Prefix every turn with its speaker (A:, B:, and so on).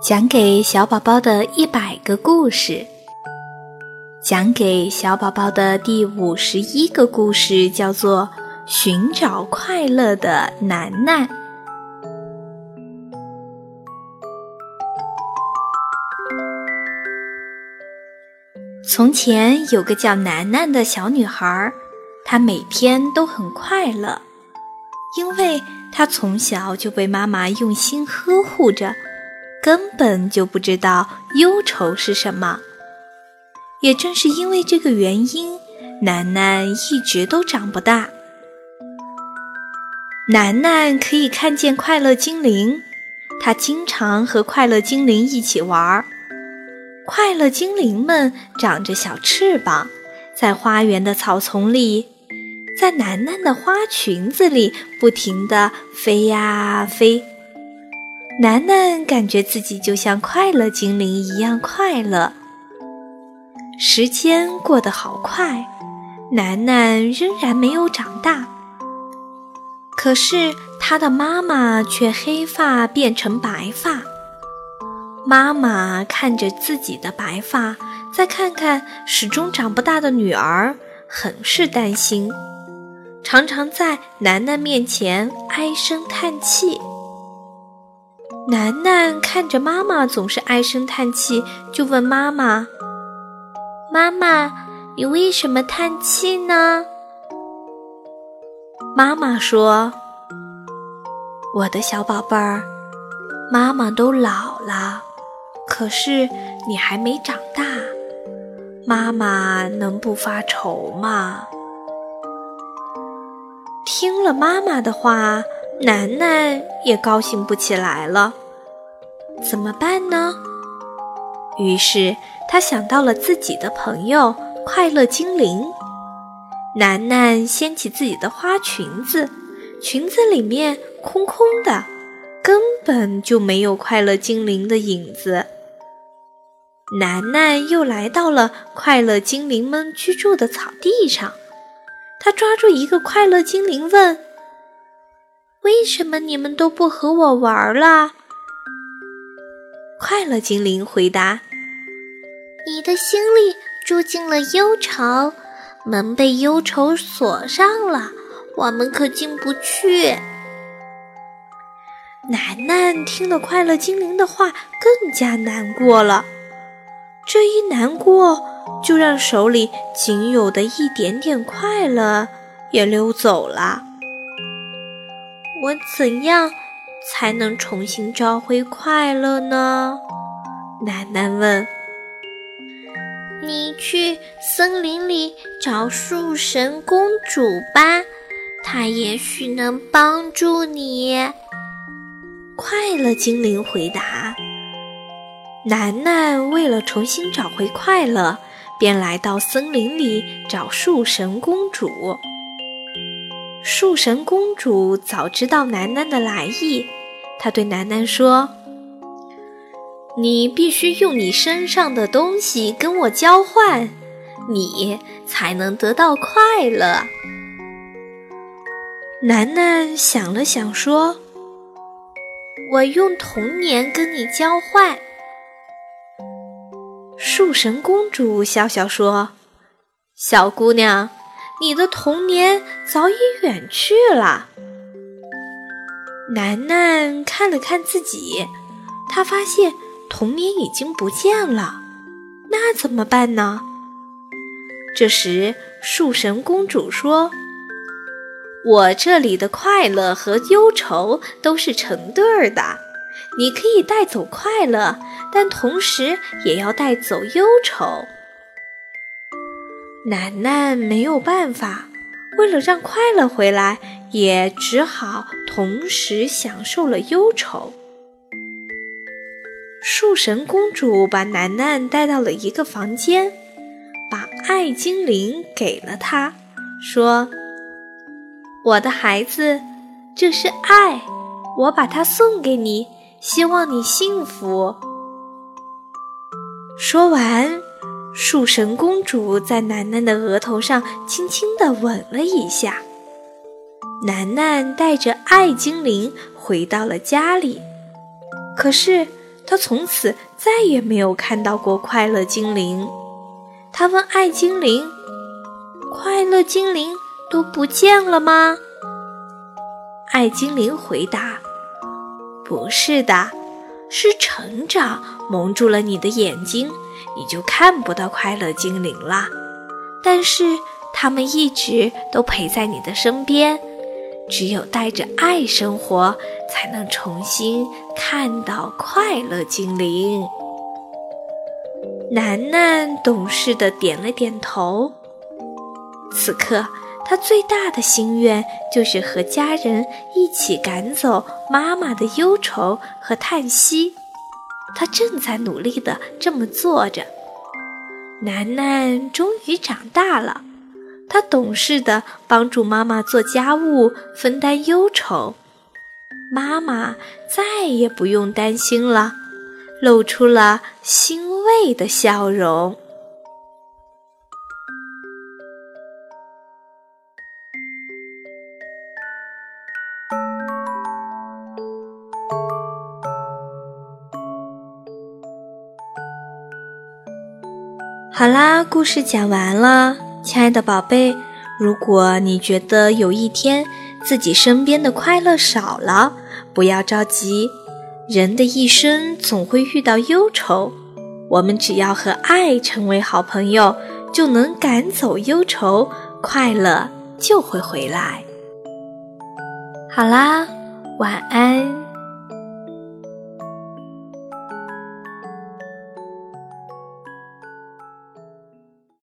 A: 讲给小宝宝的一百个故事，讲给小宝宝的第五十一个故事叫做《寻找快乐的楠楠》。从前有个叫楠楠的小女孩，她每天都很快乐，因为她从小就被妈妈用心呵护着。根本就不知道忧愁是什么。也正是因为这个原因，楠楠一直都长不大。楠楠可以看见快乐精灵，她经常和快乐精灵一起玩儿。快乐精灵们长着小翅膀，在花园的草丛里，在楠楠的花裙子里不停地飞呀飞。楠楠感觉自己就像快乐精灵一样快乐。时间过得好快，楠楠仍然没有长大。可是她的妈妈却黑发变成白发。妈妈看着自己的白发，再看看始终长不大的女儿，很是担心，常常在楠楠面前唉声叹气。楠楠看着妈妈总是唉声叹气，就问妈妈：“妈妈，你为什么叹气呢？”妈妈说：“我的小宝贝儿，妈妈都老了，可是你还没长大，妈妈能不发愁吗？”听了妈妈的话。楠楠也高兴不起来了，怎么办呢？于是他想到了自己的朋友快乐精灵。楠楠掀起自己的花裙子，裙子里面空空的，根本就没有快乐精灵的影子。楠楠又来到了快乐精灵们居住的草地上，他抓住一个快乐精灵问。为什么你们都不和我玩了？快乐精灵回答：“
B: 你的心里住进了忧愁，门被忧愁锁上了，我们可进不去。”
A: 楠楠听了快乐精灵的话，更加难过了。这一难过，就让手里仅有的一点点快乐也溜走了。我怎样才能重新找回快乐呢？楠楠问。
B: 你去森林里找树神公主吧，她也许能帮助你。
A: 快乐精灵回答。楠楠为了重新找回快乐，便来到森林里找树神公主。树神公主早知道楠楠的来意，她对楠楠说：“你必须用你身上的东西跟我交换，你才能得到快乐。”楠楠想了想说：“我用童年跟你交换。”树神公主笑笑说：“小姑娘。”你的童年早已远去了。楠楠看了看自己，她发现童年已经不见了，那怎么办呢？这时，树神公主说：“我这里的快乐和忧愁都是成对儿的，你可以带走快乐，但同时也要带走忧愁。”楠楠没有办法，为了让快乐回来，也只好同时享受了忧愁。树神公主把楠楠带到了一个房间，把爱精灵给了他，说：“我的孩子，这是爱，我把它送给你，希望你幸福。”说完。树神公主在楠楠的额头上轻轻地吻了一下。楠楠带着爱精灵回到了家里，可是他从此再也没有看到过快乐精灵。他问爱精灵：“快乐精灵都不见了吗？”爱精灵回答：“不是的，是成长蒙住了你的眼睛，你就看不到快乐精灵了。但是他们一直都陪在你的身边。”只有带着爱生活，才能重新看到快乐精灵。楠楠懂事的点了点头。此刻，他最大的心愿就是和家人一起赶走妈妈的忧愁和叹息。他正在努力的这么做着。楠楠终于长大了。他懂事的帮助妈妈做家务，分担忧愁，妈妈再也不用担心了，露出了欣慰的笑容。好啦，故事讲完了。亲爱的宝贝，如果你觉得有一天自己身边的快乐少了，不要着急。人的一生总会遇到忧愁，我们只要和爱成为好朋友，就能赶走忧愁，快乐就会回来。好啦，晚安。